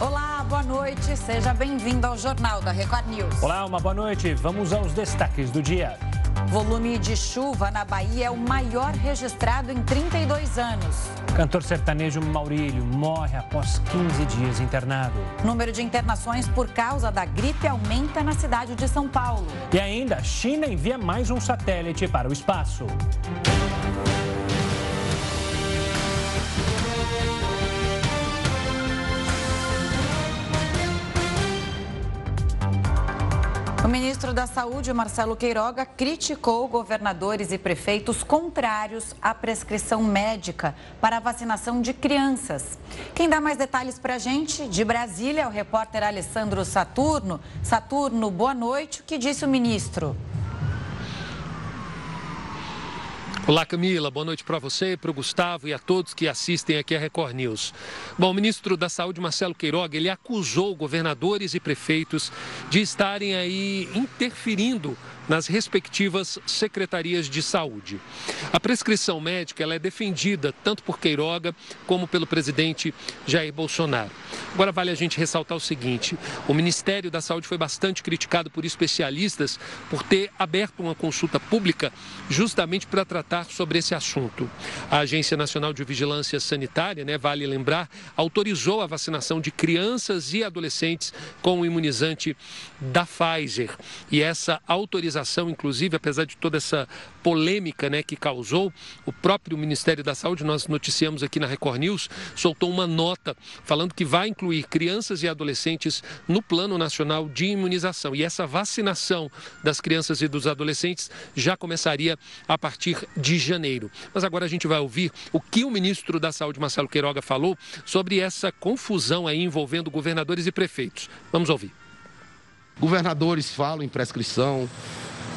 Olá, boa noite. Seja bem-vindo ao Jornal da Record News. Olá, uma boa noite. Vamos aos destaques do dia. Volume de chuva na Bahia é o maior registrado em 32 anos. Cantor sertanejo Maurílio morre após 15 dias internado. Número de internações por causa da gripe aumenta na cidade de São Paulo. E ainda, China envia mais um satélite para o espaço. O ministro da Saúde, Marcelo Queiroga, criticou governadores e prefeitos contrários à prescrição médica para a vacinação de crianças. Quem dá mais detalhes para a gente, de Brasília, é o repórter Alessandro Saturno. Saturno, boa noite. O que disse o ministro? Olá, Camila. Boa noite para você, para o Gustavo e a todos que assistem aqui a Record News. Bom, o ministro da Saúde, Marcelo Queiroga, ele acusou governadores e prefeitos de estarem aí interferindo nas respectivas secretarias de saúde. A prescrição médica ela é defendida tanto por Queiroga como pelo presidente Jair Bolsonaro. Agora vale a gente ressaltar o seguinte: o Ministério da Saúde foi bastante criticado por especialistas por ter aberto uma consulta pública justamente para tratar sobre esse assunto. A Agência Nacional de Vigilância Sanitária, né, vale lembrar, autorizou a vacinação de crianças e adolescentes com o imunizante da Pfizer. E essa autorização autorização, inclusive, apesar de toda essa polêmica né, que causou, o próprio Ministério da Saúde, nós noticiamos aqui na Record News, soltou uma nota falando que vai incluir crianças e adolescentes no Plano Nacional de Imunização. E essa vacinação das crianças e dos adolescentes já começaria a partir de janeiro. Mas agora a gente vai ouvir o que o ministro da Saúde, Marcelo Queiroga, falou sobre essa confusão aí envolvendo governadores e prefeitos. Vamos ouvir. Governadores falam em prescrição,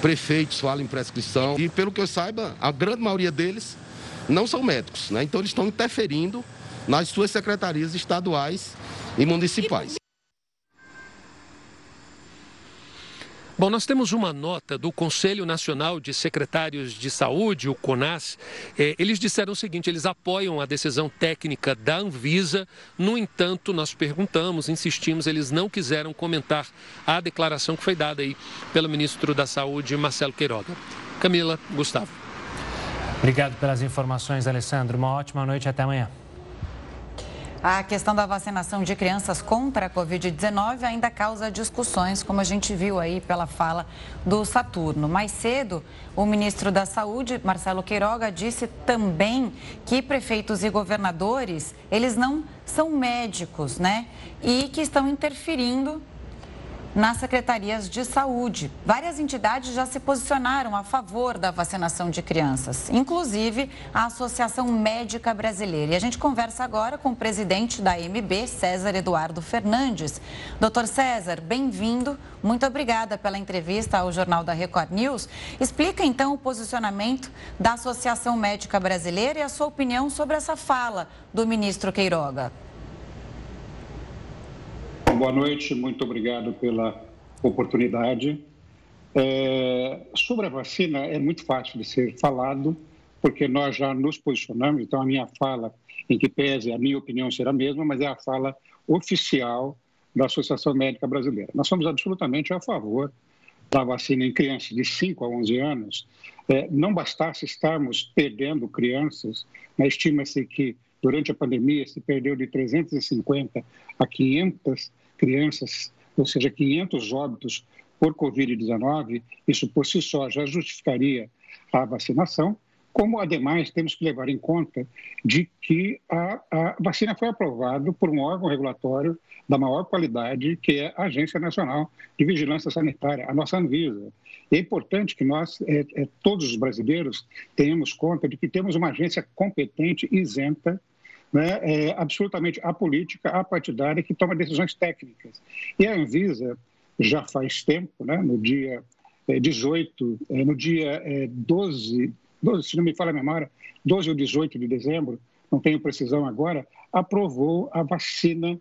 prefeitos falam em prescrição. E pelo que eu saiba, a grande maioria deles não são médicos, né? Então eles estão interferindo nas suas secretarias estaduais e municipais. Bom, nós temos uma nota do Conselho Nacional de Secretários de Saúde, o CONAS. É, eles disseram o seguinte: eles apoiam a decisão técnica da Anvisa. No entanto, nós perguntamos, insistimos, eles não quiseram comentar a declaração que foi dada aí pelo ministro da Saúde, Marcelo Queiroga. Camila, Gustavo. Obrigado pelas informações, Alessandro. Uma ótima noite e até amanhã. A questão da vacinação de crianças contra a Covid-19 ainda causa discussões, como a gente viu aí pela fala do Saturno. Mais cedo, o ministro da Saúde, Marcelo Queiroga, disse também que prefeitos e governadores, eles não são médicos, né? E que estão interferindo nas secretarias de saúde. Várias entidades já se posicionaram a favor da vacinação de crianças, inclusive a Associação Médica Brasileira. E a gente conversa agora com o presidente da MB, César Eduardo Fernandes. Doutor César, bem-vindo. Muito obrigada pela entrevista ao Jornal da Record News. Explica então o posicionamento da Associação Médica Brasileira e a sua opinião sobre essa fala do ministro Queiroga. Boa noite, muito obrigado pela oportunidade. É, sobre a vacina, é muito fácil de ser falado, porque nós já nos posicionamos, então a minha fala, em que pese a minha opinião ser a mesma, mas é a fala oficial da Associação Médica Brasileira. Nós somos absolutamente a favor da vacina em crianças de 5 a 11 anos. É, não bastasse estarmos perdendo crianças, né, estima-se que durante a pandemia se perdeu de 350 a 500 crianças, ou seja, 500 óbitos por Covid-19, isso por si só já justificaria a vacinação, como, ademais, temos que levar em conta de que a, a vacina foi aprovada por um órgão regulatório da maior qualidade, que é a Agência Nacional de Vigilância Sanitária, a nossa Anvisa. É importante que nós, é, é, todos os brasileiros, tenhamos conta de que temos uma agência competente, isenta né, é absolutamente apolítica, apartidária, que toma decisões técnicas. E a Anvisa, já faz tempo, né, no dia 18, é, é, no dia 12, é, 12, se não me falha a memória, 12 ou 18 de dezembro, não tenho precisão agora, aprovou a vacina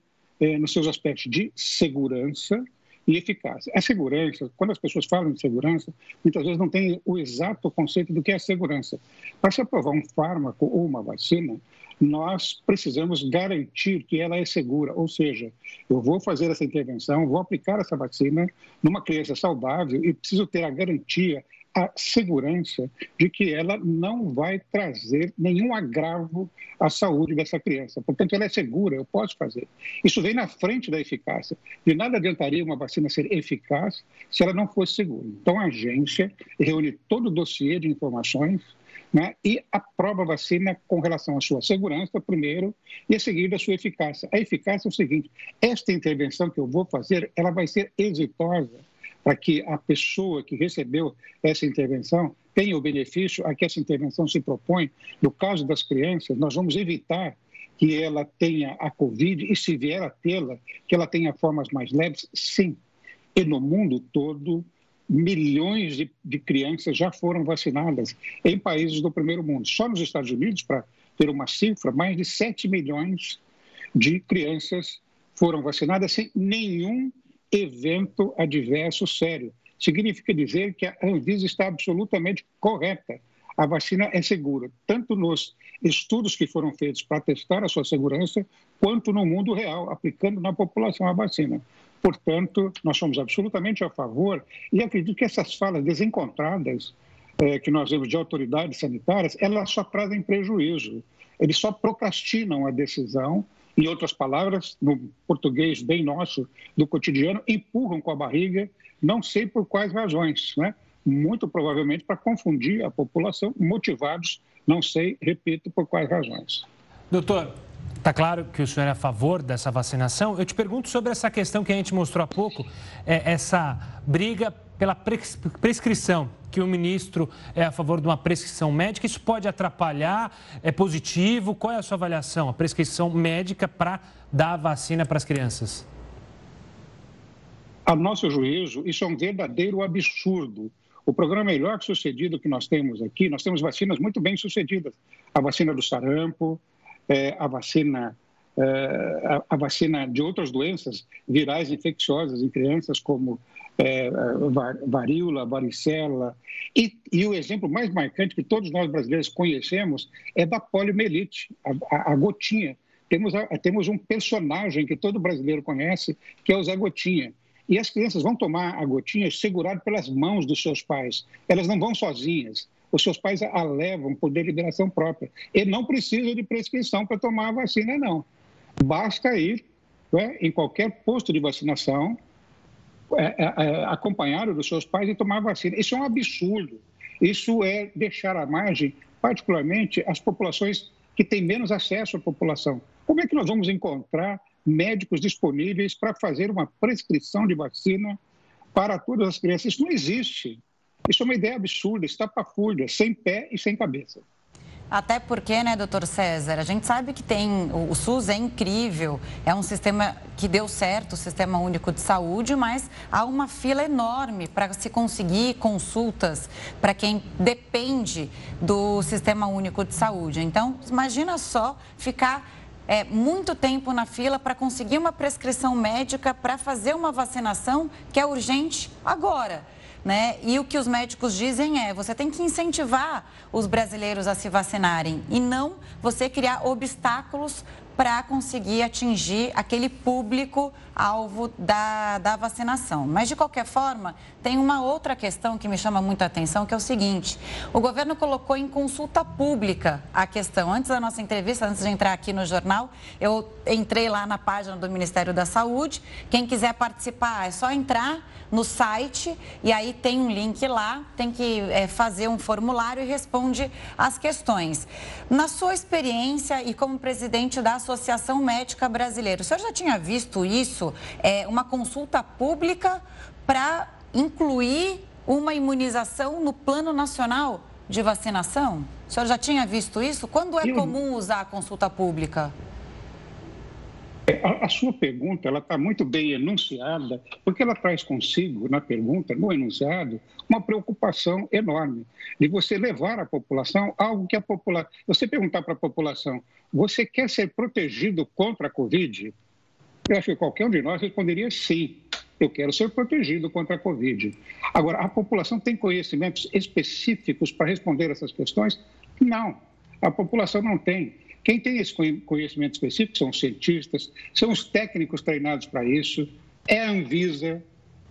nos seus aspectos de segurança e eficácia. A segurança, quando as pessoas falam de segurança, muitas vezes não tem o exato conceito do que é segurança. Para se aprovar um fármaco ou uma vacina, nós precisamos garantir que ela é segura, ou seja, eu vou fazer essa intervenção, vou aplicar essa vacina numa criança saudável e preciso ter a garantia, a segurança de que ela não vai trazer nenhum agravo à saúde dessa criança. Portanto, ela é segura, eu posso fazer. Isso vem na frente da eficácia. De nada adiantaria uma vacina ser eficaz se ela não fosse segura. Então, a agência reúne todo o dossiê de informações né, e aprova a vacina com relação à sua segurança, primeiro, e a seguir a sua eficácia. A eficácia é o seguinte: esta intervenção que eu vou fazer, ela vai ser exitosa para que a pessoa que recebeu essa intervenção tenha o benefício a que essa intervenção se propõe. No caso das crianças, nós vamos evitar que ela tenha a Covid e, se vier a tê-la, que ela tenha formas mais leves, sim. E no mundo todo, milhões de, de, crianças já foram vacinadas em países do primeiro mundo. Só nos Estados Unidos, para ter uma cifra, mais de 7 milhões de crianças foram vacinadas sem nenhum evento adverso sério. Significa dizer que a Anvisa está absolutamente correta. A vacina é segura, tanto nos estudos que foram feitos para testar a sua segurança, quanto no mundo real, aplicando na população a vacina. Portanto, nós somos absolutamente a favor e acredito que essas falas desencontradas é, que nós vemos de autoridades sanitárias, elas só trazem prejuízo. Eles só procrastinam a decisão, em outras palavras, no português bem nosso do cotidiano, empurram com a barriga, não sei por quais razões, né? muito provavelmente para confundir a população, motivados, não sei, repito, por quais razões. Doutor, Está claro que o senhor é a favor dessa vacinação. Eu te pergunto sobre essa questão que a gente mostrou há pouco, é essa briga pela prescrição, que o ministro é a favor de uma prescrição médica. Isso pode atrapalhar? É positivo? Qual é a sua avaliação? A prescrição médica para dar a vacina para as crianças? A nosso juízo, isso é um verdadeiro absurdo. O programa melhor sucedido que nós temos aqui, nós temos vacinas muito bem sucedidas. A vacina do sarampo, é, a vacina é, a, a, vacina de outras doenças virais infecciosas em crianças, como é, varíola, varicela. E, e, o exemplo mais marcante que todos nós brasileiros conhecemos é da poliomielite, a, a, a gotinha. Temos, temos um personagem que todo brasileiro conhece, que é o Zé Gotinha. E as crianças vão tomar a gotinha segurado pelas mãos dos seus pais. Elas não vão sozinhas os seus pais a levam por deliberação própria. Ele não precisa de prescrição para tomar a vacina, não. Basta ir né, em qualquer posto de vacinação, é, é, é, seus pais e tomar vacina. Isso é um absurdo. Isso é deixar à margem, particularmente, as populações que têm menos acesso à população. Como é que nós vamos encontrar médicos disponíveis para fazer uma prescrição de vacina para todas as crianças? Isso não existe. Isso é uma ideia absurda, estapafúrdia, sem pé e sem cabeça. Até porque, né, doutor César, a gente sabe que tem. O SUS é incrível, é um sistema que deu certo, o Sistema Único de Saúde, mas há uma fila enorme para se conseguir consultas para quem depende do Sistema Único de Saúde. Então, imagina só ficar é, muito tempo na fila para conseguir uma prescrição médica para fazer uma vacinação que é urgente agora né? E o que os médicos dizem é: você tem que incentivar os brasileiros a se vacinarem e não você criar obstáculos para conseguir atingir aquele público alvo da, da vacinação. Mas, de qualquer forma, tem uma outra questão que me chama muita atenção, que é o seguinte: o governo colocou em consulta pública a questão. Antes da nossa entrevista, antes de entrar aqui no jornal, eu entrei lá na página do Ministério da Saúde. Quem quiser participar, é só entrar no site e aí tem um link lá, tem que é, fazer um formulário e responde as questões. Na sua experiência e como presidente da Associação Médica Brasileira, o senhor já tinha visto isso? É, uma consulta pública para incluir uma imunização no plano nacional de vacinação? O senhor já tinha visto isso? Quando é comum usar a consulta pública? A, a sua pergunta ela está muito bem enunciada, porque ela traz consigo, na pergunta, no enunciado, uma preocupação enorme de você levar à população algo que a população. Você perguntar para a população, você quer ser protegido contra a Covid? Eu acho que qualquer um de nós responderia sim. Eu quero ser protegido contra a Covid. Agora, a população tem conhecimentos específicos para responder essas questões? Não, a população não tem. Quem tem esse conhecimento específico são os cientistas, são os técnicos treinados para isso, é a Anvisa,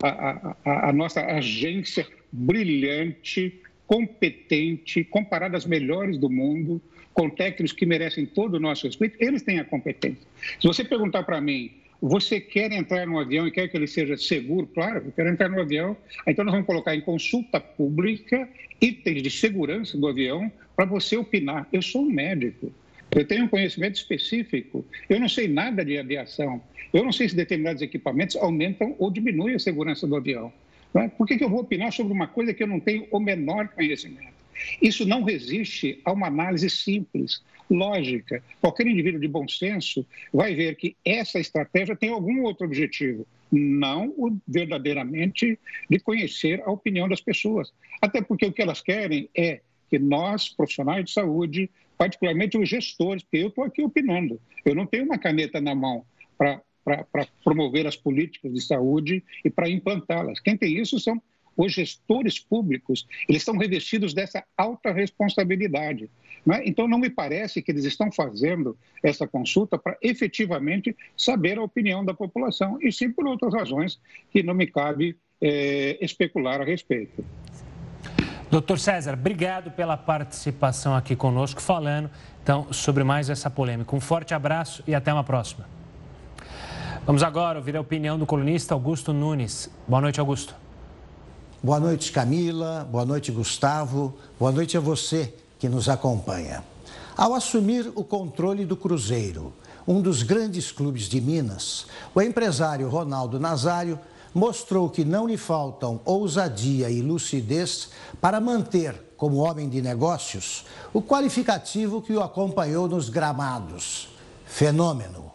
a, a, a nossa agência brilhante, competente, comparada às melhores do mundo, com técnicos que merecem todo o nosso respeito, eles têm a competência. Se você perguntar para mim, você quer entrar no avião e quer que ele seja seguro? Claro, eu quero entrar no avião. Então, nós vamos colocar em consulta pública itens de segurança do avião para você opinar. Eu sou um médico. Eu tenho um conhecimento específico. Eu não sei nada de aviação. Eu não sei se determinados equipamentos aumentam ou diminuem a segurança do avião. É? Por que, que eu vou opinar sobre uma coisa que eu não tenho o menor conhecimento? Isso não resiste a uma análise simples, lógica. Qualquer indivíduo de bom senso vai ver que essa estratégia tem algum outro objetivo, não o verdadeiramente de conhecer a opinião das pessoas. Até porque o que elas querem é que nós, profissionais de saúde, particularmente os gestores, porque eu estou aqui opinando, eu não tenho uma caneta na mão para promover as políticas de saúde e para implantá-las. Quem tem isso são os gestores públicos, eles estão revestidos dessa alta responsabilidade. Não é? Então, não me parece que eles estão fazendo essa consulta para efetivamente saber a opinião da população, e sim por outras razões que não me cabe é, especular a respeito. Doutor César, obrigado pela participação aqui conosco, falando então sobre mais essa polêmica. Um forte abraço e até uma próxima. Vamos agora ouvir a opinião do colunista Augusto Nunes. Boa noite, Augusto. Boa noite, Camila. Boa noite, Gustavo. Boa noite a você que nos acompanha. Ao assumir o controle do Cruzeiro, um dos grandes clubes de Minas, o empresário Ronaldo Nazário mostrou que não lhe faltam ousadia e lucidez para manter, como homem de negócios, o qualificativo que o acompanhou nos gramados. Fenômeno.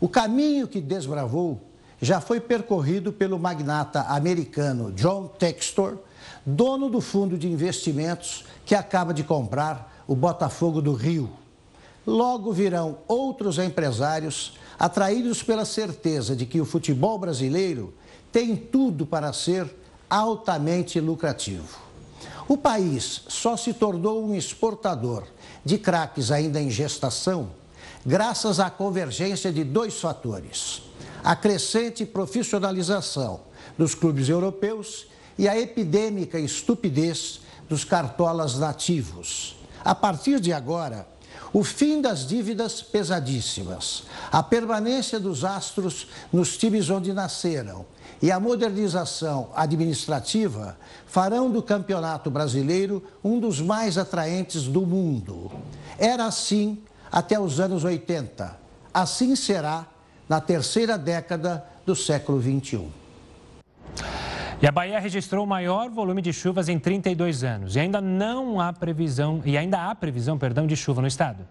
O caminho que desbravou já foi percorrido pelo magnata americano John Textor, dono do fundo de investimentos que acaba de comprar o Botafogo do Rio. Logo virão outros empresários atraídos pela certeza de que o futebol brasileiro tem tudo para ser altamente lucrativo. O país só se tornou um exportador de craques ainda em gestação graças à convergência de dois fatores a crescente profissionalização dos clubes europeus e a epidêmica estupidez dos cartolas nativos. A partir de agora, o fim das dívidas pesadíssimas, a permanência dos astros nos times onde nasceram e a modernização administrativa farão do Campeonato Brasileiro um dos mais atraentes do mundo. Era assim até os anos 80. Assim será na terceira década do século XXI. E a Bahia registrou o maior volume de chuvas em 32 anos e ainda não há previsão e ainda há previsão, perdão, de chuva no estado.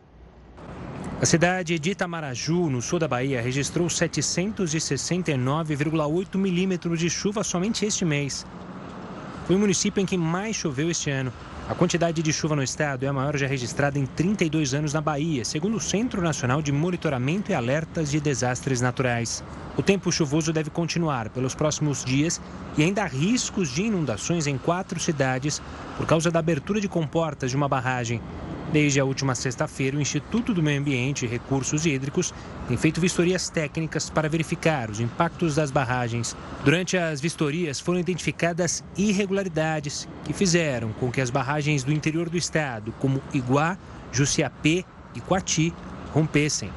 A cidade de Itamaraju, no sul da Bahia, registrou 769,8 milímetros de chuva somente este mês. Foi o município em que mais choveu este ano a quantidade de chuva no estado é a maior já registrada em 32 anos na Bahia, segundo o Centro Nacional de Monitoramento e Alertas de Desastres Naturais. O tempo chuvoso deve continuar pelos próximos dias e ainda há riscos de inundações em quatro cidades por causa da abertura de comportas de uma barragem. Desde a última sexta-feira, o Instituto do Meio Ambiente e Recursos Hídricos tem feito vistorias técnicas para verificar os impactos das barragens. Durante as vistorias, foram identificadas irregularidades que fizeram com que as barragens do interior do estado, como Iguá, Jussiapê e Coati, rompessem.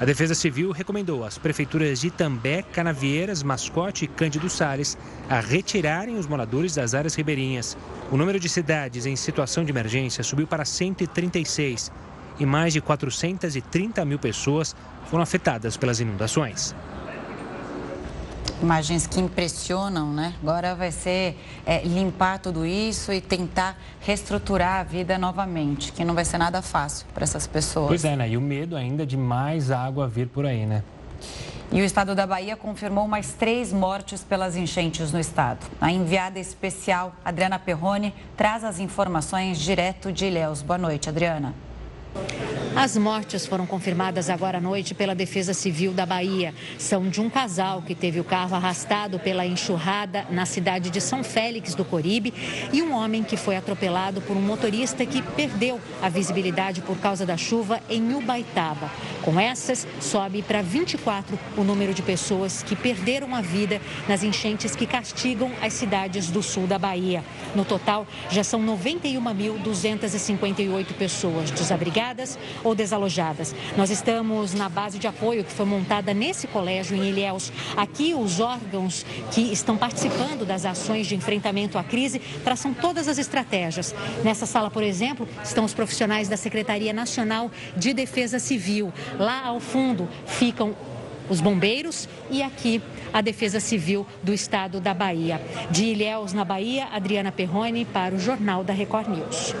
A Defesa Civil recomendou às prefeituras de Itambé, Canavieiras, Mascote e Cândido Sales a retirarem os moradores das áreas ribeirinhas. O número de cidades em situação de emergência subiu para 136 e mais de 430 mil pessoas foram afetadas pelas inundações. Imagens que impressionam, né? Agora vai ser é, limpar tudo isso e tentar reestruturar a vida novamente, que não vai ser nada fácil para essas pessoas. Pois é, né? E o medo ainda de mais água vir por aí, né? E o estado da Bahia confirmou mais três mortes pelas enchentes no estado. A enviada especial Adriana Perrone traz as informações direto de Ilhéus. Boa noite, Adriana. As mortes foram confirmadas agora à noite pela Defesa Civil da Bahia. São de um casal que teve o carro arrastado pela enxurrada na cidade de São Félix do Coribe e um homem que foi atropelado por um motorista que perdeu a visibilidade por causa da chuva em Ubaitaba. Com essas, sobe para 24 o número de pessoas que perderam a vida nas enchentes que castigam as cidades do sul da Bahia. No total, já são 91.258 pessoas desabrigadas ou desalojadas. Nós estamos na base de apoio que foi montada nesse colégio em Ilhéus. Aqui, os órgãos que estão participando das ações de enfrentamento à crise traçam todas as estratégias. Nessa sala, por exemplo, estão os profissionais da Secretaria Nacional de Defesa Civil. Lá ao fundo ficam os bombeiros e aqui a Defesa Civil do Estado da Bahia. De Ilhéus, na Bahia, Adriana Perrone para o Jornal da Record News.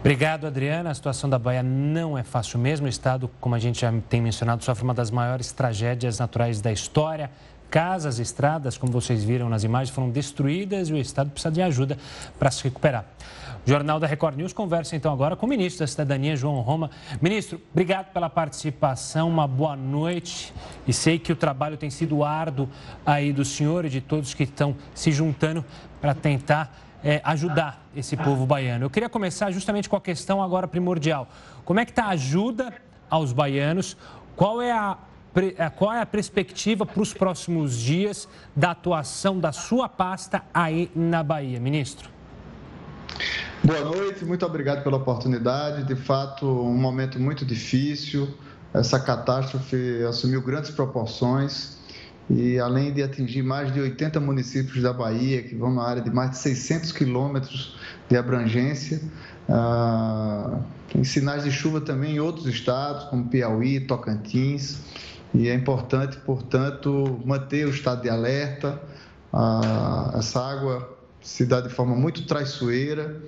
Obrigado, Adriana. A situação da Bahia não é fácil mesmo. O estado, como a gente já tem mencionado, sofre uma das maiores tragédias naturais da história. Casas, estradas, como vocês viram nas imagens, foram destruídas e o estado precisa de ajuda para se recuperar. Jornal da Record News conversa então agora com o ministro da Cidadania, João Roma. Ministro, obrigado pela participação, uma boa noite. E sei que o trabalho tem sido árduo aí do senhor e de todos que estão se juntando para tentar é, ajudar esse povo baiano. Eu queria começar justamente com a questão agora primordial. Como é que está a ajuda aos baianos? Qual é a, é, qual é a perspectiva para os próximos dias da atuação da sua pasta aí na Bahia, ministro? Boa noite, muito obrigado pela oportunidade. De fato, um momento muito difícil. Essa catástrofe assumiu grandes proporções e além de atingir mais de 80 municípios da Bahia, que vão na área de mais de 600 quilômetros de abrangência, ah, tem sinais de chuva também em outros estados, como Piauí, Tocantins, e é importante, portanto, manter o estado de alerta. Ah, essa água se dá de forma muito traiçoeira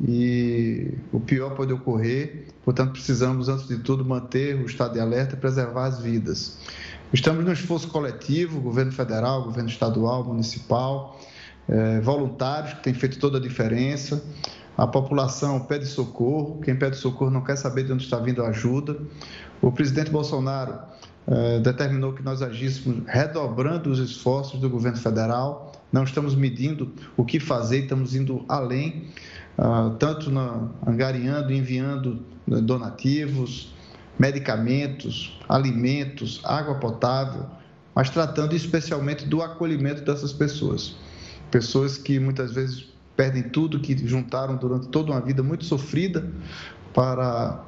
e o pior pode ocorrer, portanto, precisamos, antes de tudo, manter o estado de alerta e preservar as vidas. Estamos no esforço coletivo, governo federal, governo estadual, municipal, é, voluntários que têm feito toda a diferença. A população pede socorro, quem pede socorro não quer saber de onde está vindo a ajuda. O presidente Bolsonaro é, determinou que nós agíssemos redobrando os esforços do governo federal. Não estamos medindo o que fazer, estamos indo além, ah, tanto na, angariando, enviando né, donativos, medicamentos, alimentos, água potável, mas tratando especialmente do acolhimento dessas pessoas. Pessoas que muitas vezes perdem tudo que juntaram durante toda uma vida muito sofrida para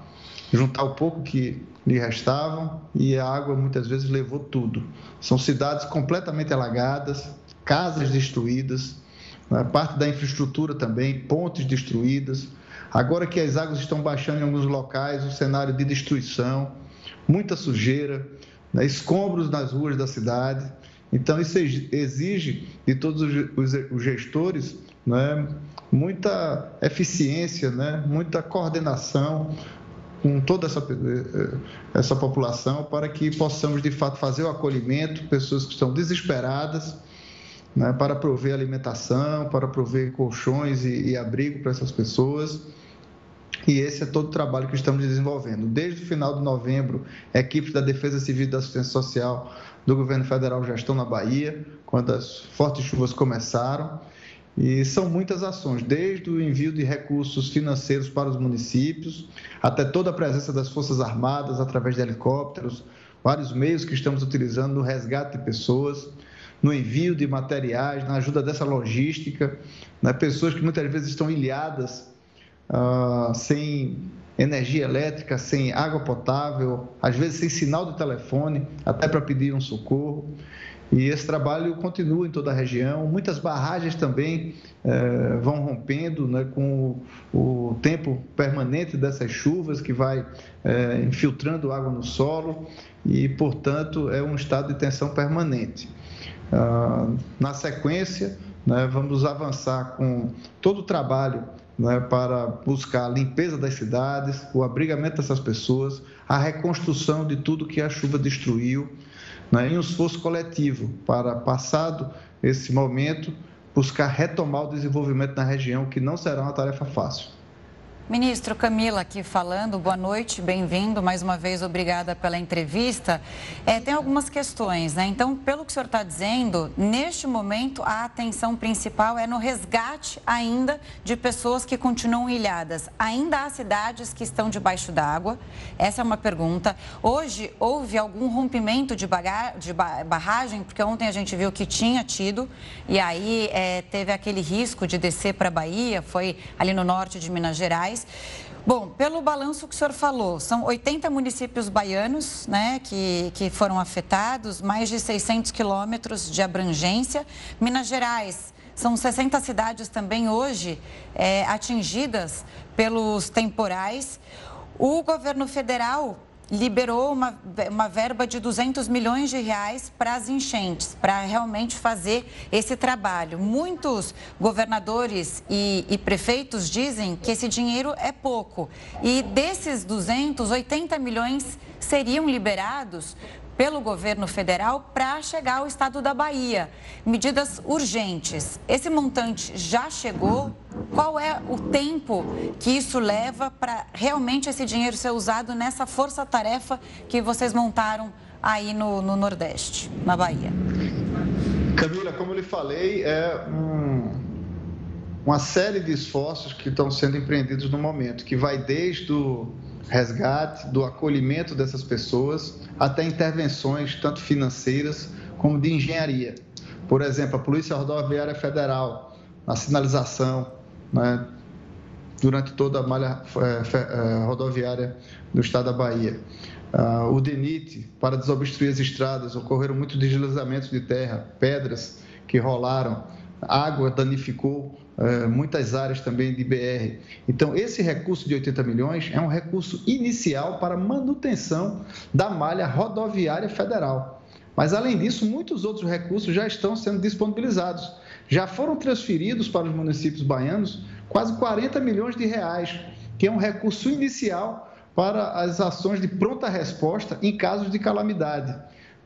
juntar o pouco que lhe restavam e a água muitas vezes levou tudo. São cidades completamente alagadas, casas destruídas, né? parte da infraestrutura também, pontes destruídas, Agora que as águas estão baixando em alguns locais, o cenário de destruição, muita sujeira, né, escombros nas ruas da cidade. Então, isso exige de todos os gestores né, muita eficiência, né, muita coordenação com toda essa, eh, essa população para que possamos, de fato, fazer o acolhimento, pessoas que estão desesperadas, né, para prover alimentação, para prover colchões e, e abrigo para essas pessoas. E esse é todo o trabalho que estamos desenvolvendo. Desde o final de novembro, equipes da Defesa Civil e da Assistência Social do governo federal já estão na Bahia, quando as fortes chuvas começaram. E são muitas ações, desde o envio de recursos financeiros para os municípios, até toda a presença das Forças Armadas através de helicópteros, vários meios que estamos utilizando no resgate de pessoas no envio de materiais, na ajuda dessa logística, né? pessoas que muitas vezes estão ilhadas, uh, sem energia elétrica, sem água potável, às vezes sem sinal de telefone, até para pedir um socorro. E esse trabalho continua em toda a região. Muitas barragens também eh, vão rompendo né, com o, o, tempo permanente dessas chuvas que vai eh, infiltrando água no solo e, portanto, é um estado de tensão permanente. Ah, na sequência, né, vamos avançar com todo o trabalho né, para buscar a limpeza das cidades, o abrigamento dessas pessoas, a reconstrução de tudo que a chuva destruiu, né, em um esforço coletivo para, passado esse momento, buscar retomar o desenvolvimento na região, que não será uma tarefa fácil. Ministro Camila aqui falando, boa noite, bem-vindo. Mais uma vez, obrigada pela entrevista. É, tem algumas questões, né? Então, pelo que o senhor está dizendo, neste momento a atenção principal é no resgate ainda de pessoas que continuam ilhadas. Ainda há cidades que estão debaixo d'água? Essa é uma pergunta. Hoje houve algum rompimento de, de barragem, porque ontem a gente viu que tinha tido, e aí é, teve aquele risco de descer para a Bahia, foi ali no norte de Minas Gerais. Bom, pelo balanço que o senhor falou, são 80 municípios baianos né, que, que foram afetados, mais de 600 quilômetros de abrangência. Minas Gerais, são 60 cidades também hoje é, atingidas pelos temporais. O governo federal liberou uma, uma verba de 200 milhões de reais para as enchentes, para realmente fazer esse trabalho. Muitos governadores e, e, prefeitos dizem que esse dinheiro é pouco. E desses 200, 80 milhões seriam liberados pelo governo federal para chegar ao estado da Bahia. Medidas urgentes. Esse montante já chegou? Qual é o tempo que isso leva para realmente esse dinheiro ser usado nessa força-tarefa que vocês montaram aí no, no, Nordeste, na Bahia? Camila, como eu lhe falei, é um, uma série de esforços que estão sendo empreendidos no momento, que vai desde o resgate, do acolhimento dessas pessoas, até intervenções tanto financeiras como de engenharia. Por exemplo, a Polícia Rodoviária Federal, na sinalização, né, durante toda a malha é, é, rodoviária do estado da Bahia. Uh, o DENIT, para desobstruir as estradas, ocorreram muitos deslizamentos de terra, pedras que rolaram, água danificou muitas áreas também de BR. Então, esse recurso de 80 milhões é um recurso inicial para manutenção da malha rodoviária federal. Mas, além disso, muitos outros recursos já estão sendo disponibilizados. Já foram transferidos para os municípios baianos quase 40 milhões de reais, que é um recurso inicial para as ações de pronta resposta em casos de calamidade.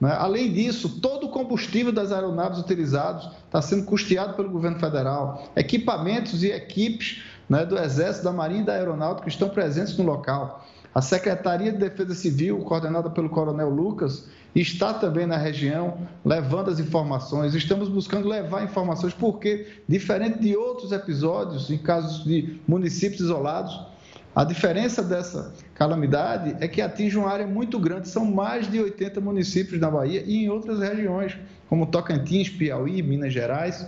Né? Além disso, todo o combustível das aeronaves utilizados está sendo custeado pelo governo federal. Equipamentos e equipes né, do Exército, da Marinha e da Aeronáutica estão presentes no local. A Secretaria de Defesa Civil, coordenada pelo Coronel Lucas, está também na região levando as informações. Estamos buscando levar informações, porque, diferente de outros episódios, em casos de municípios isolados, a diferença dessa calamidade é que atinge uma área muito grande, são mais de 80 municípios na Bahia e em outras regiões, como Tocantins, Piauí, Minas Gerais.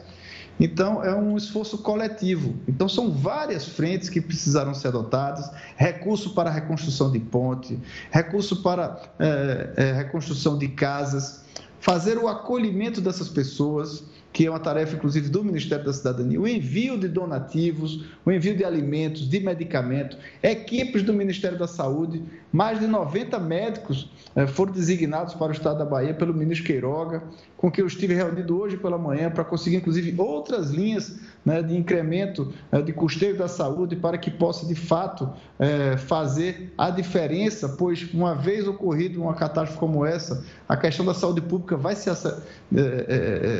Então, é um esforço coletivo. Então, são várias frentes que precisaram ser adotadas: recurso para reconstrução de ponte, recurso para é, é, reconstrução de casas, fazer o acolhimento dessas pessoas, que é uma tarefa, inclusive, do Ministério da Cidadania, o envio de donativos, o envio de alimentos, de medicamentos, equipes do Ministério da Saúde, mais de 90 médicos eh, foram designados para o Estado da Bahia pelo ministro Queiroga, com quem eu estive reunido hoje pela manhã para conseguir, inclusive, outras linhas né, de incremento eh, de custeio da saúde para que possa, de fato, eh, fazer a diferença, pois, uma vez ocorrido uma catástrofe como essa, a questão da saúde pública vai se,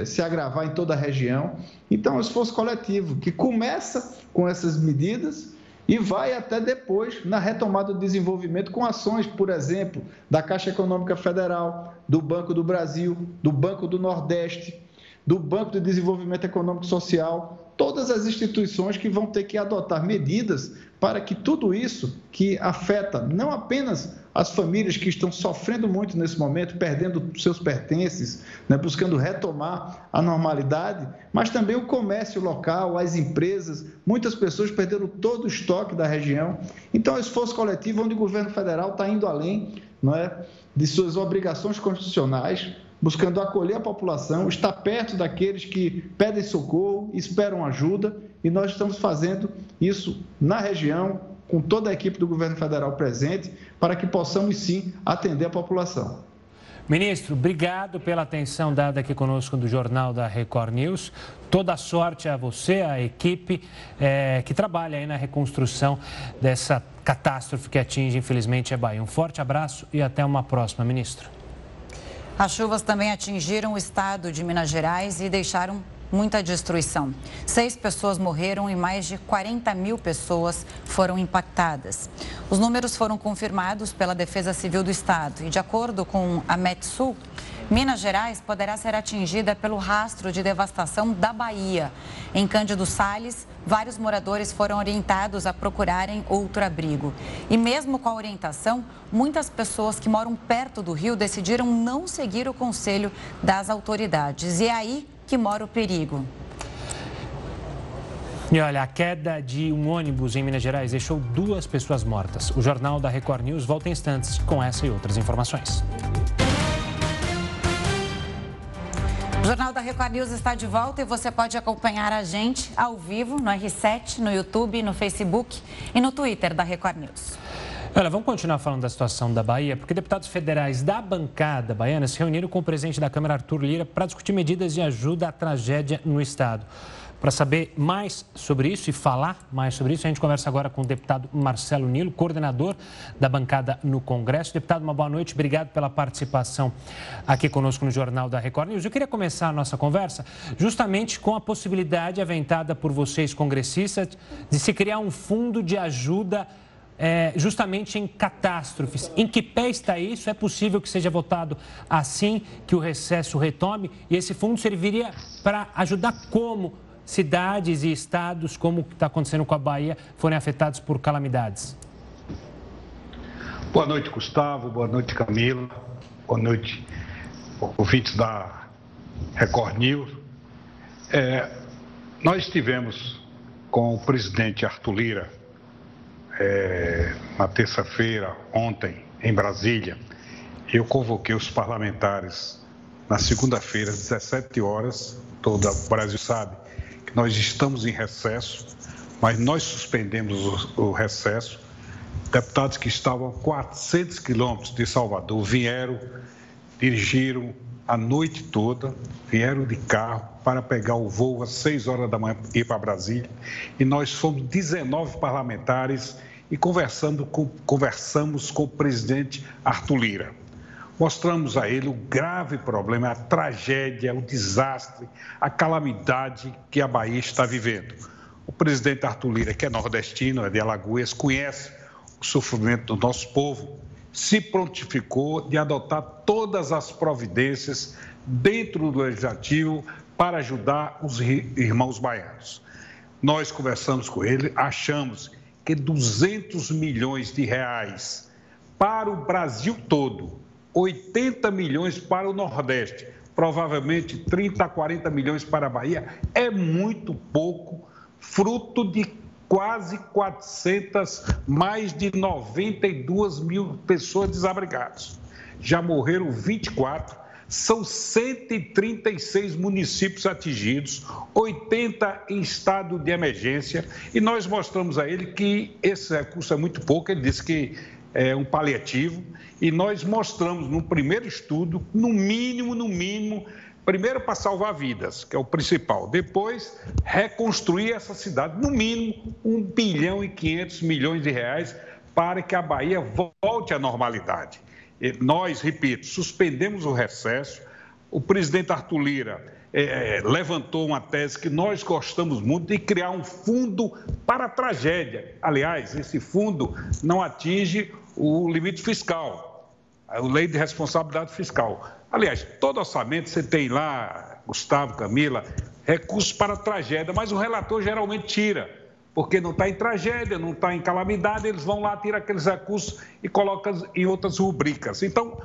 se agravar em toda a região. Então, é um esforço coletivo que começa com essas medidas e vai até depois na retomada do desenvolvimento com ações, por exemplo, da Caixa Econômica Federal, do Banco do Brasil, do Banco do Nordeste, do Banco de Desenvolvimento Econômico Social, todas as instituições que vão ter que adotar medidas para que tudo isso que afeta não apenas as famílias que estão sofrendo muito nesse momento, perdendo seus pertences, né, buscando retomar a normalidade, mas também o comércio local, as empresas, muitas pessoas perderam todo o estoque da região. Então, é um esforço coletivo onde o governo federal está indo além não é, de suas obrigações constitucionais, buscando acolher a população, estar perto daqueles que pedem socorro, esperam ajuda, e nós estamos fazendo isso na região, com toda a equipe do governo federal presente, para que possamos sim atender a população. Ministro, obrigado pela atenção dada aqui conosco do Jornal da Record News. Toda sorte a você, a equipe é, que trabalha aí na reconstrução dessa catástrofe que atinge, infelizmente, a Bahia. Um forte abraço e até uma próxima, ministro. As chuvas também atingiram o estado de Minas Gerais e deixaram muita destruição. Seis pessoas morreram e mais de 40 mil pessoas foram impactadas. Os números foram confirmados pela Defesa Civil do Estado e, de acordo com a Metsul, Minas Gerais poderá ser atingida pelo rastro de devastação da Bahia. Em Cândido Sales, vários moradores foram orientados a procurarem outro abrigo. E mesmo com a orientação, muitas pessoas que moram perto do rio decidiram não seguir o conselho das autoridades. E é aí que mora o perigo. E olha, a queda de um ônibus em Minas Gerais deixou duas pessoas mortas. O Jornal da Record News volta em instantes com essa e outras informações. O Jornal da Record News está de volta e você pode acompanhar a gente ao vivo no R7, no YouTube, no Facebook e no Twitter da Record News. Olha, vamos continuar falando da situação da Bahia, porque deputados federais da bancada baiana se reuniram com o presidente da Câmara, Arthur Lira, para discutir medidas de ajuda à tragédia no estado. Para saber mais sobre isso e falar mais sobre isso, a gente conversa agora com o deputado Marcelo Nilo, coordenador da bancada no Congresso. Deputado, uma boa noite, obrigado pela participação aqui conosco no Jornal da Record News. Eu queria começar a nossa conversa justamente com a possibilidade aventada por vocês, congressistas, de se criar um fundo de ajuda é, justamente em catástrofes. Em que pé está isso? É possível que seja votado assim que o recesso retome? E esse fundo serviria para ajudar como cidades e estados, como está acontecendo com a Bahia, forem afetados por calamidades? Boa noite, Gustavo. Boa noite, Camila. Boa noite, ouvintes da Record News. É, nós estivemos com o presidente Arthur Lira é, na terça-feira, ontem, em Brasília. Eu convoquei os parlamentares na segunda-feira, às 17 horas, todo o Brasil sabe, nós estamos em recesso, mas nós suspendemos o, o recesso. Deputados que estavam a 400 quilômetros de Salvador vieram, dirigiram a noite toda, vieram de carro para pegar o voo às 6 horas da manhã e ir para Brasília. E nós fomos 19 parlamentares e conversando com, conversamos com o presidente Arthur Lira. Mostramos a ele o grave problema, a tragédia, o desastre, a calamidade que a Bahia está vivendo. O presidente Arthur Lira, que é nordestino, é de Alagoas, conhece o sofrimento do nosso povo, se prontificou de adotar todas as providências dentro do legislativo para ajudar os irmãos baianos. Nós conversamos com ele, achamos que 200 milhões de reais para o Brasil todo 80 milhões para o Nordeste, provavelmente 30 a 40 milhões para a Bahia, é muito pouco, fruto de quase 400, mais de 92 mil pessoas desabrigadas. Já morreram 24, são 136 municípios atingidos, 80 em estado de emergência, e nós mostramos a ele que esse recurso é muito pouco. Ele disse que é, um paliativo, e nós mostramos no primeiro estudo, no mínimo, no mínimo, primeiro para salvar vidas, que é o principal, depois reconstruir essa cidade, no mínimo 1 bilhão e 500 milhões de reais para que a Bahia volte à normalidade. E nós, repito, suspendemos o recesso, o presidente Arthur Lira é, é, levantou uma tese que nós gostamos muito de criar um fundo para a tragédia. Aliás, esse fundo não atinge o limite fiscal, a lei de responsabilidade fiscal. Aliás, todo orçamento você tem lá, Gustavo, Camila, recursos para tragédia, mas o relator geralmente tira, porque não está em tragédia, não está em calamidade, eles vão lá, tiram aqueles recursos e colocam em outras rubricas. Então,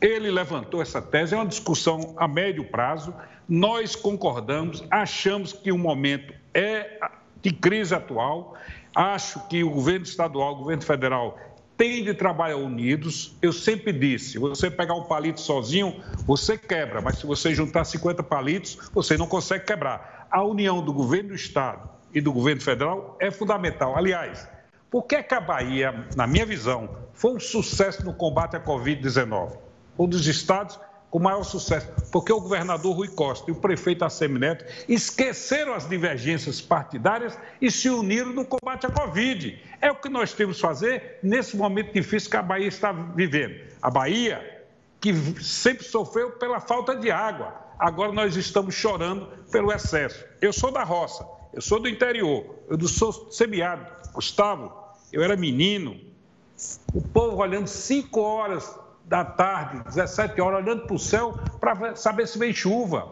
ele levantou essa tese, é uma discussão a médio prazo, nós concordamos, achamos que o momento é de crise atual, acho que o governo estadual, o governo federal tem de trabalhar unidos. Eu sempre disse: você pegar um palito sozinho, você quebra, mas se você juntar 50 palitos, você não consegue quebrar. A união do governo do Estado e do governo federal é fundamental. Aliás, por que, que a Bahia, na minha visão, foi um sucesso no combate à Covid-19? Um dos estados com maior sucesso, porque o governador Rui Costa e o prefeito Assemineto esqueceram as divergências partidárias e se uniram no combate à Covid. É o que nós temos que fazer nesse momento difícil que a Bahia está vivendo. A Bahia que sempre sofreu pela falta de água. Agora nós estamos chorando pelo excesso. Eu sou da roça, eu sou do interior, eu sou semiárido. Gustavo, eu era menino, o povo olhando 5 horas da tarde, 17 horas, olhando para o céu para saber se vem chuva.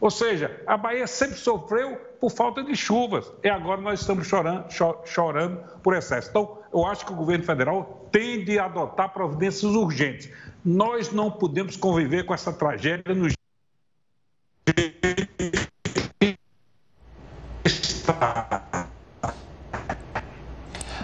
Ou seja, a Bahia sempre sofreu por falta de chuvas e agora nós estamos chorando, chorando por excesso. Então, eu acho que o governo federal tem de adotar providências urgentes. Nós não podemos conviver com essa tragédia no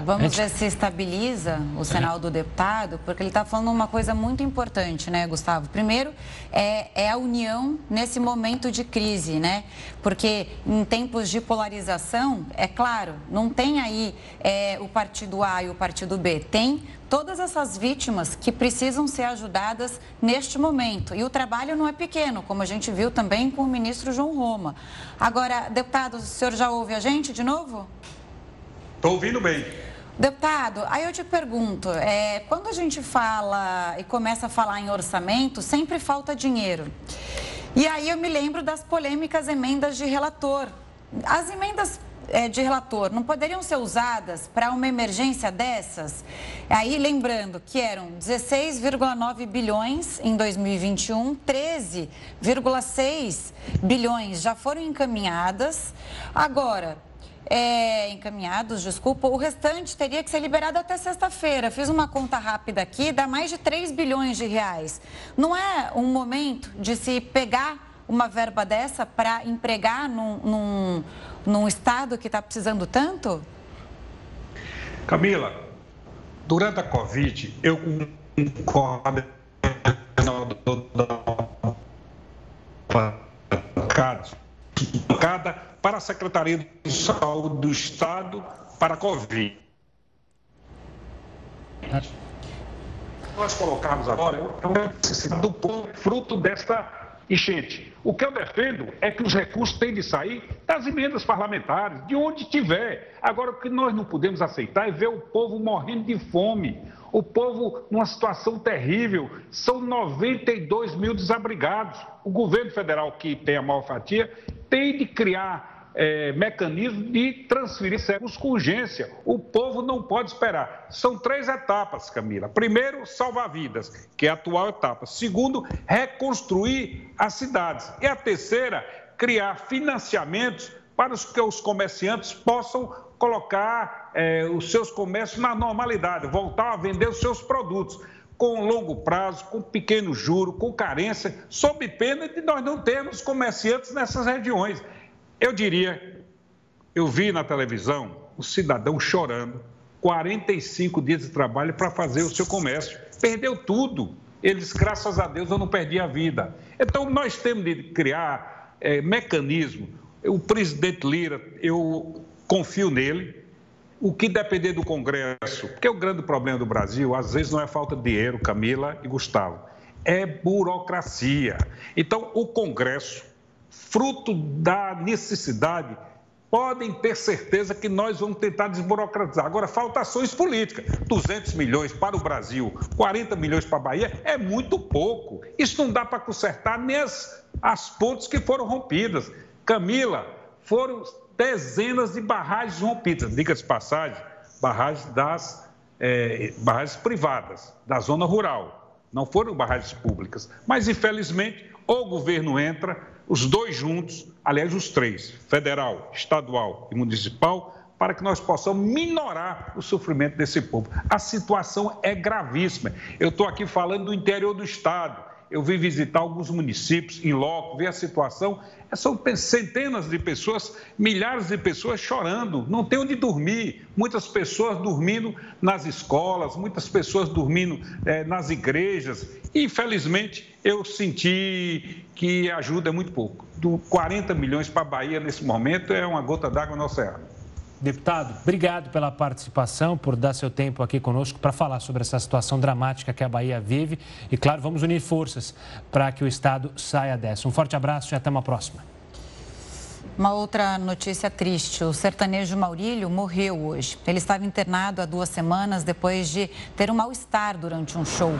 Vamos ver se estabiliza o sinal do deputado, porque ele está falando uma coisa muito importante, né, Gustavo? Primeiro, é, é, a união nesse momento de crise, né? Porque em tempos de polarização, é claro, não tem aí é, o partido A e o partido B, tem todas essas vítimas que precisam ser ajudadas neste momento. E o trabalho não é pequeno, como a gente viu também com o ministro João Roma. Agora, deputado, o senhor já ouve a gente de novo? Estou ouvindo bem. Deputado, aí eu te pergunto, é, quando a gente fala e começa a falar em orçamento, sempre falta dinheiro. E aí eu me lembro das polêmicas emendas de relator. As emendas é, de relator não poderiam ser usadas para uma emergência dessas? Aí lembrando que eram 16,9 bilhões em 2021, 13,6 bilhões já foram encaminhadas. Agora, é, encaminhados, desculpa, o restante teria que ser liberado até sexta-feira. Fiz uma conta rápida aqui, dá mais de 3 bilhões de reais. Não é um momento de se pegar uma verba dessa para empregar num, num, num estado que está precisando tanto? Camila, durante a Covid, eu concordo cada para a Secretaria de Saúde do Estado para a Covid. Nós colocamos agora a necessidade do povo fruto desta enchente. O que eu defendo é que os recursos têm de sair das emendas parlamentares, de onde tiver. Agora, o que nós não podemos aceitar é ver o povo morrendo de fome, o povo numa situação terrível. São 92 mil desabrigados. O governo federal, que tem a maior fatia, tem de criar é, mecanismos de transferir recursos com urgência. O povo não pode esperar. São três etapas, Camila. Primeiro, salvar vidas, que é a atual etapa. Segundo, reconstruir as cidades. E a terceira, criar financiamentos para que os comerciantes possam colocar é, os seus comércios na normalidade, voltar a vender os seus produtos com longo prazo, com pequeno juro, com carência, sob pena de nós não termos comerciantes nessas regiões. Eu diria, eu vi na televisão o cidadão chorando, 45 dias de trabalho para fazer o seu comércio. Perdeu tudo. Eles, graças a Deus, eu não perdi a vida. Então, nós temos de criar é, mecanismo. O presidente Lira, eu confio nele, o que depender do Congresso, porque o grande problema do Brasil, às vezes, não é falta de dinheiro, Camila e Gustavo, é burocracia. Então, o Congresso, fruto da necessidade, podem ter certeza que nós vamos tentar desburocratizar. Agora, falta ações políticas. 200 milhões para o Brasil, 40 milhões para a Bahia, é muito pouco. Isso não dá para consertar nem as, as pontes que foram rompidas. Camila, foram dezenas de barragens rompidas, diga-se passagem, barragens das é, barragens privadas, da zona rural, não foram barragens públicas. Mas, infelizmente, o governo entra, os dois juntos, aliás, os três, federal, estadual e municipal, para que nós possamos minorar o sofrimento desse povo. A situação é gravíssima. Eu estou aqui falando do interior do Estado. Eu vim visitar alguns municípios em loco, ver a situação são centenas de pessoas, milhares de pessoas chorando, não tem onde dormir. Muitas pessoas dormindo nas escolas, muitas pessoas dormindo é, nas igrejas. Infelizmente, eu senti que ajuda muito pouco. Do 40 milhões para a Bahia nesse momento é uma gota d'água no oceano. Deputado, obrigado pela participação, por dar seu tempo aqui conosco para falar sobre essa situação dramática que a Bahia vive. E, claro, vamos unir forças para que o Estado saia dessa. Um forte abraço e até uma próxima. Uma outra notícia triste: o sertanejo Maurílio morreu hoje. Ele estava internado há duas semanas depois de ter um mal-estar durante um show.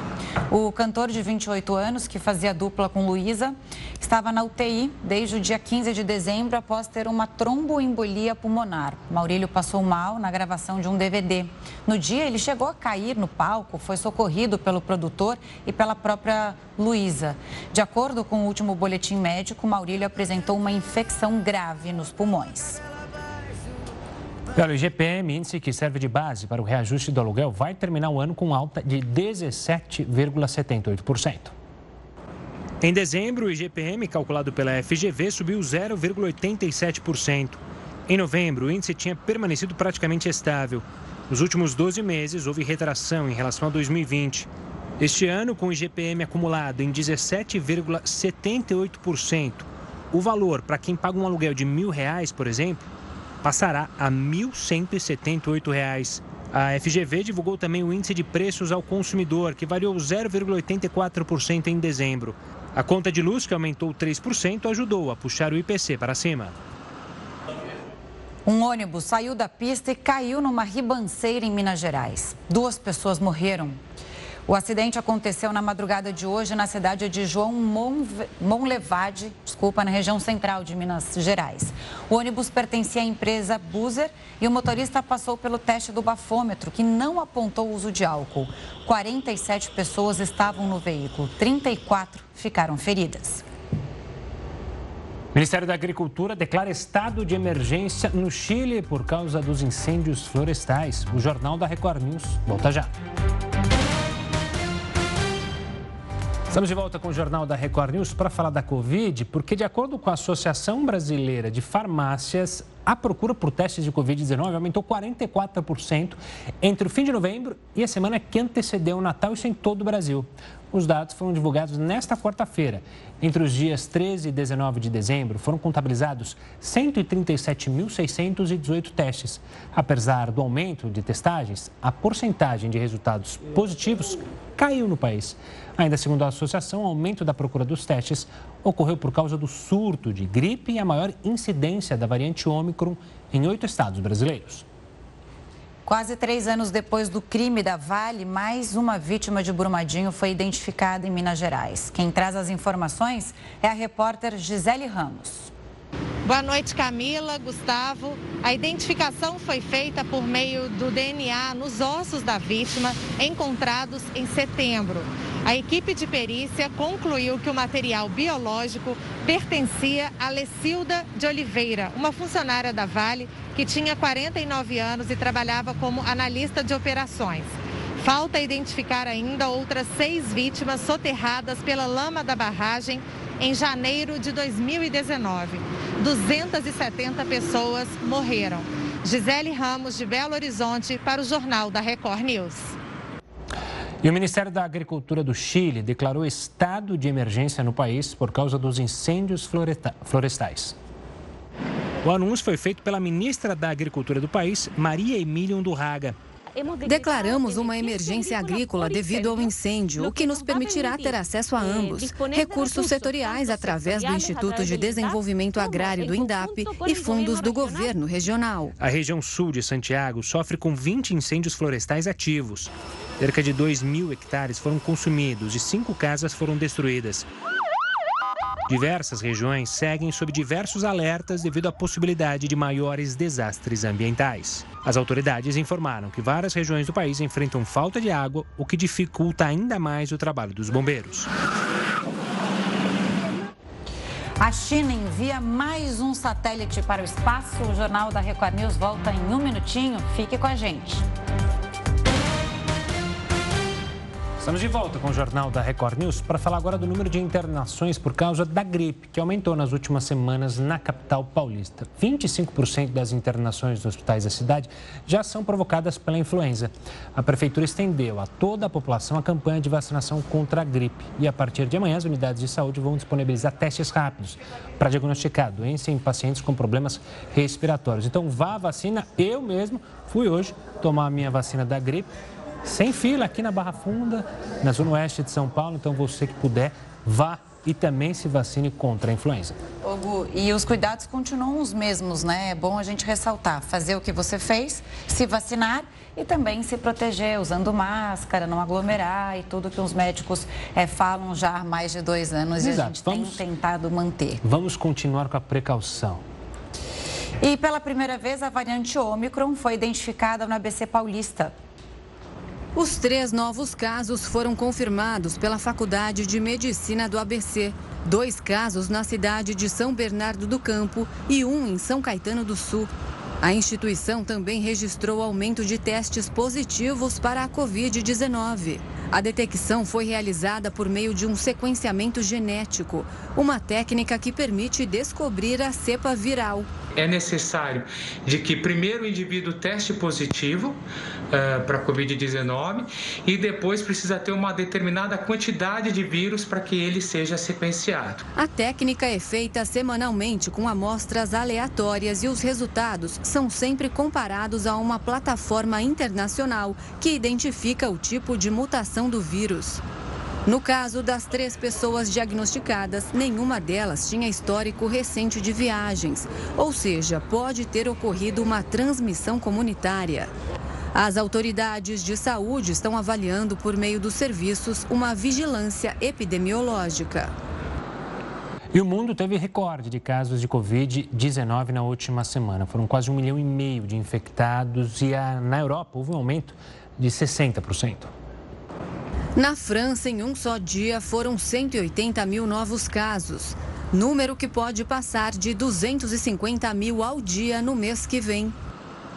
O cantor de 28 anos, que fazia dupla com Luísa, estava na UTI desde o dia 15 de dezembro após ter uma tromboembolia pulmonar. Maurílio passou mal na gravação de um DVD. No dia, ele chegou a cair no palco, foi socorrido pelo produtor e pela própria Luísa. De acordo com o último boletim médico, Maurílio apresentou uma infecção grave nos pulmões. o IGPM, índice que serve de base para o reajuste do aluguel, vai terminar o ano com alta de 17,78%. Em dezembro, o IGPM, calculado pela FGV, subiu 0,87%. Em novembro, o índice tinha permanecido praticamente estável. Nos últimos 12 meses, houve retração em relação a 2020. Este ano, com o IGPM acumulado em 17,78%, o valor para quem paga um aluguel de mil reais, por exemplo, passará a R$ 1.178. A FGV divulgou também o índice de preços ao consumidor, que variou 0,84% em dezembro. A conta de luz, que aumentou 3%, ajudou a puxar o IPC para cima. Um ônibus saiu da pista e caiu numa ribanceira em Minas Gerais. Duas pessoas morreram. O acidente aconteceu na madrugada de hoje na cidade de João Monlevade, desculpa, na região central de Minas Gerais. O ônibus pertencia à empresa Buzer e o motorista passou pelo teste do bafômetro, que não apontou uso de álcool. 47 pessoas estavam no veículo, 34 ficaram feridas. O Ministério da Agricultura declara estado de emergência no Chile por causa dos incêndios florestais. O Jornal da Record News volta já. Estamos de volta com o Jornal da Record News para falar da Covid, porque, de acordo com a Associação Brasileira de Farmácias, a procura por testes de Covid-19 aumentou 44% entre o fim de novembro e a semana que antecedeu o Natal, isso em todo o Brasil. Os dados foram divulgados nesta quarta-feira. Entre os dias 13 e 19 de dezembro, foram contabilizados 137.618 testes. Apesar do aumento de testagens, a porcentagem de resultados positivos caiu no país. Ainda segundo a associação, o aumento da procura dos testes ocorreu por causa do surto de gripe e a maior incidência da variante Ômicron em oito estados brasileiros. Quase três anos depois do crime da Vale, mais uma vítima de Brumadinho foi identificada em Minas Gerais. Quem traz as informações é a repórter Gisele Ramos. Boa noite, Camila, Gustavo. A identificação foi feita por meio do DNA nos ossos da vítima, encontrados em setembro. A equipe de perícia concluiu que o material biológico pertencia a Lecilda de Oliveira, uma funcionária da Vale que tinha 49 anos e trabalhava como analista de operações. Falta identificar ainda outras seis vítimas soterradas pela lama da barragem em janeiro de 2019. 270 pessoas morreram. Gisele Ramos, de Belo Horizonte, para o Jornal da Record News. E o Ministério da Agricultura do Chile declarou estado de emergência no país por causa dos incêndios florestais. O anúncio foi feito pela ministra da Agricultura do país, Maria Emília Undurraga. Declaramos uma emergência agrícola devido ao incêndio, o que nos permitirá ter acesso a ambos, recursos setoriais através do Instituto de Desenvolvimento Agrário do INDAP e fundos do governo regional. A região sul de Santiago sofre com 20 incêndios florestais ativos. Cerca de 2 mil hectares foram consumidos e cinco casas foram destruídas. Diversas regiões seguem sob diversos alertas devido à possibilidade de maiores desastres ambientais. As autoridades informaram que várias regiões do país enfrentam falta de água, o que dificulta ainda mais o trabalho dos bombeiros. A China envia mais um satélite para o espaço. O Jornal da Record News volta em um minutinho. Fique com a gente. Estamos de volta com o Jornal da Record News para falar agora do número de internações por causa da gripe, que aumentou nas últimas semanas na capital paulista. 25% das internações nos hospitais da cidade já são provocadas pela influenza. A prefeitura estendeu a toda a população a campanha de vacinação contra a gripe. E a partir de amanhã, as unidades de saúde vão disponibilizar testes rápidos para diagnosticar doença em pacientes com problemas respiratórios. Então, vá à vacina. Eu mesmo fui hoje tomar a minha vacina da gripe sem fila aqui na Barra Funda, na zona oeste de São Paulo. Então, você que puder, vá e também se vacine contra a influenza. Hugo, e os cuidados continuam os mesmos, né? É bom a gente ressaltar, fazer o que você fez, se vacinar e também se proteger, usando máscara, não aglomerar e tudo que os médicos é, falam já há mais de dois anos Exato. e a gente vamos, tem tentado manter. Vamos continuar com a precaução. E pela primeira vez, a variante Ômicron foi identificada no ABC Paulista. Os três novos casos foram confirmados pela Faculdade de Medicina do ABC. Dois casos na cidade de São Bernardo do Campo e um em São Caetano do Sul. A instituição também registrou aumento de testes positivos para a Covid-19. A detecção foi realizada por meio de um sequenciamento genético, uma técnica que permite descobrir a cepa viral é necessário de que primeiro o indivíduo teste positivo uh, para a Covid-19 e depois precisa ter uma determinada quantidade de vírus para que ele seja sequenciado. A técnica é feita semanalmente com amostras aleatórias e os resultados são sempre comparados a uma plataforma internacional que identifica o tipo de mutação do vírus. No caso das três pessoas diagnosticadas, nenhuma delas tinha histórico recente de viagens, ou seja, pode ter ocorrido uma transmissão comunitária. As autoridades de saúde estão avaliando, por meio dos serviços, uma vigilância epidemiológica. E o mundo teve recorde de casos de Covid-19 na última semana. Foram quase um milhão e meio de infectados e a, na Europa houve um aumento de 60%. Na França, em um só dia, foram 180 mil novos casos, número que pode passar de 250 mil ao dia no mês que vem.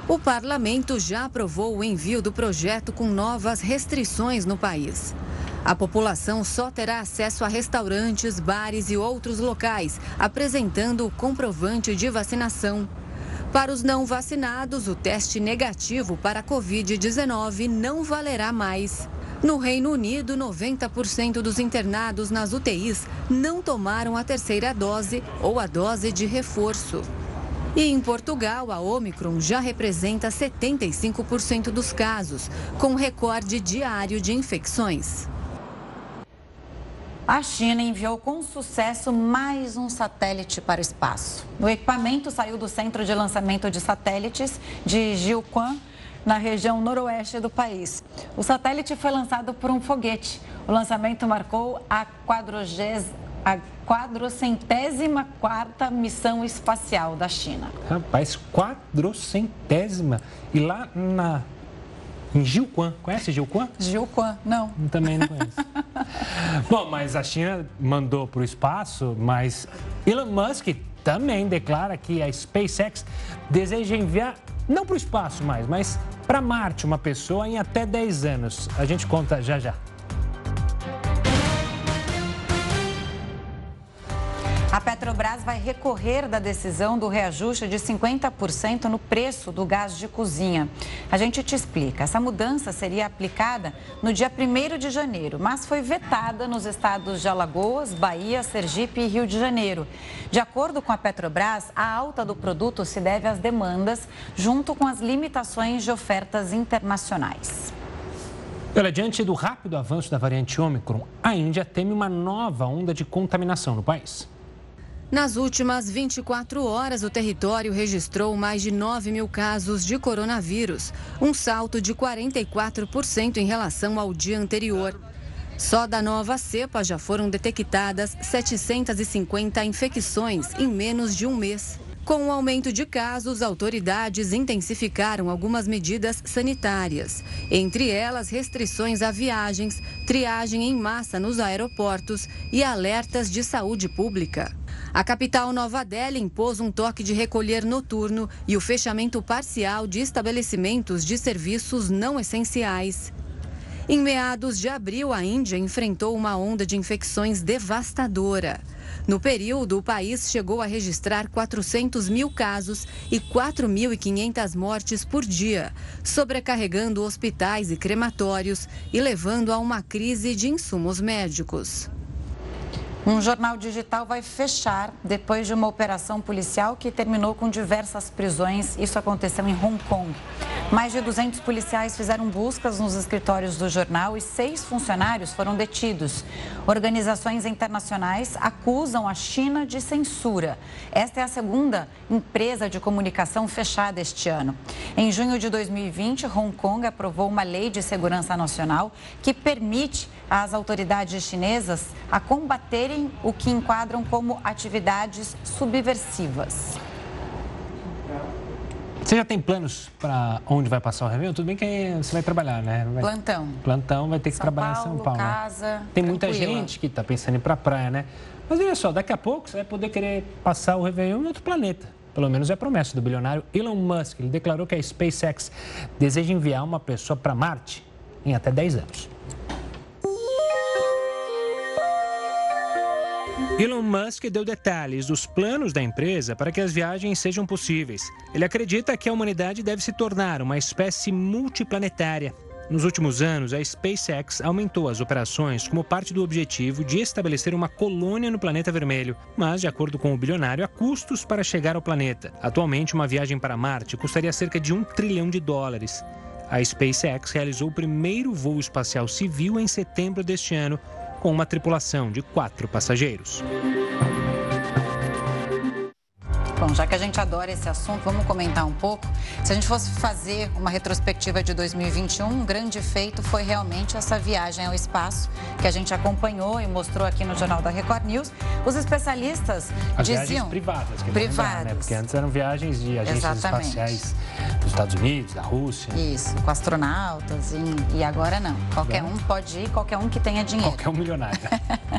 O parlamento já aprovou o envio do projeto com novas restrições no país. A população só terá acesso a restaurantes, bares e outros locais, apresentando o comprovante de vacinação. Para os não vacinados, o teste negativo para a Covid-19 não valerá mais. No Reino Unido, 90% dos internados nas UTIs não tomaram a terceira dose ou a dose de reforço. E em Portugal, a Omicron já representa 75% dos casos, com recorde diário de infecções. A China enviou com sucesso mais um satélite para o espaço. O equipamento saiu do Centro de Lançamento de Satélites de Jiuquan na região noroeste do país. O satélite foi lançado por um foguete. O lançamento marcou a, a quadrocentésima quarta missão espacial da China. Rapaz, quadrocentésima. E lá na em Jiuquan. Conhece Jiuquan? Jiuquan, não. Também não conheço. Bom, mas a China mandou para o espaço, mas Elon Musk também declara que a SpaceX deseja enviar não para o espaço mais, mas para Marte, uma pessoa em até 10 anos. A gente conta já já. Petrobras vai recorrer da decisão do reajuste de 50% no preço do gás de cozinha. A gente te explica. Essa mudança seria aplicada no dia 1 de janeiro, mas foi vetada nos estados de Alagoas, Bahia, Sergipe e Rio de Janeiro. De acordo com a Petrobras, a alta do produto se deve às demandas, junto com as limitações de ofertas internacionais. Olha, diante do rápido avanço da variante Ômicron, a Índia teme uma nova onda de contaminação no país. Nas últimas 24 horas, o território registrou mais de 9 mil casos de coronavírus, um salto de 44% em relação ao dia anterior. Só da nova cepa já foram detectadas 750 infecções em menos de um mês. Com o aumento de casos, autoridades intensificaram algumas medidas sanitárias, entre elas restrições a viagens, triagem em massa nos aeroportos e alertas de saúde pública. A capital Nova Delhi impôs um toque de recolher noturno e o fechamento parcial de estabelecimentos de serviços não essenciais. Em meados de abril, a Índia enfrentou uma onda de infecções devastadora. No período, o país chegou a registrar 400 mil casos e 4.500 mortes por dia, sobrecarregando hospitais e crematórios e levando a uma crise de insumos médicos. Um jornal digital vai fechar depois de uma operação policial que terminou com diversas prisões. Isso aconteceu em Hong Kong. Mais de 200 policiais fizeram buscas nos escritórios do jornal e seis funcionários foram detidos. Organizações internacionais acusam a China de censura. Esta é a segunda empresa de comunicação fechada este ano. Em junho de 2020, Hong Kong aprovou uma lei de segurança nacional que permite às autoridades chinesas a combaterem o que enquadram como atividades subversivas. Você já tem planos para onde vai passar o Réveillon? Tudo bem que você vai trabalhar, né? Vai... Plantão. Plantão, vai ter que São trabalhar Paulo, em São Paulo. né? casa, Tem muita tranquila. gente que está pensando em ir para a praia, né? Mas olha só, daqui a pouco você vai poder querer passar o Réveillon em outro planeta. Pelo menos é a promessa do bilionário Elon Musk. Ele declarou que a SpaceX deseja enviar uma pessoa para Marte em até 10 anos. Elon Musk deu detalhes dos planos da empresa para que as viagens sejam possíveis. Ele acredita que a humanidade deve se tornar uma espécie multiplanetária. Nos últimos anos, a SpaceX aumentou as operações como parte do objetivo de estabelecer uma colônia no planeta vermelho. Mas, de acordo com o bilionário, há custos para chegar ao planeta. Atualmente, uma viagem para Marte custaria cerca de um trilhão de dólares. A SpaceX realizou o primeiro voo espacial civil em setembro deste ano, com uma tripulação de quatro passageiros. Bom, já que a gente adora esse assunto, vamos comentar um pouco. Se a gente fosse fazer uma retrospectiva de 2021, um grande feito foi realmente essa viagem ao espaço que a gente acompanhou e mostrou aqui no Jornal da Record News. Os especialistas As diziam viagens privadas, que é privadas. lembrar, né? Porque antes eram viagens de agências Exatamente. espaciais dos Estados Unidos, da Rússia. Isso, com astronautas e, e agora não. Qualquer um pode ir, qualquer um que tenha dinheiro. Qualquer um milionário.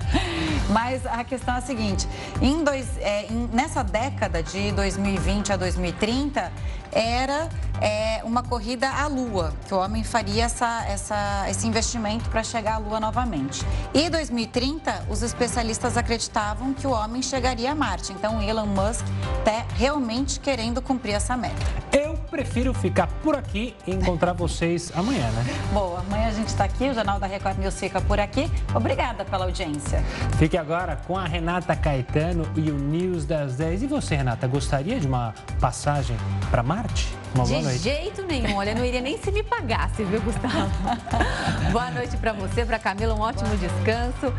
Mas a questão é a seguinte: em dois, é, em- nessa década de 2020 a 2030, era é, uma corrida à Lua, que o homem faria essa, essa, esse investimento para chegar à Lua novamente. E 2030, os especialistas acreditavam que o homem chegaria a Marte. Então, Elon Musk está realmente querendo cumprir essa meta. Eu prefiro ficar por aqui e encontrar vocês amanhã, né? Boa, amanhã a gente está aqui, o Jornal da Record News fica por aqui. Obrigada pela audiência. Fique agora com a Renata Caetano e o News das 10. E você, Renata, gostaria de uma passagem para Marte? Uma De jeito nenhum. Olha, não iria nem se me pagasse, viu, Gustavo? boa noite pra você, pra Camila, um ótimo descanso.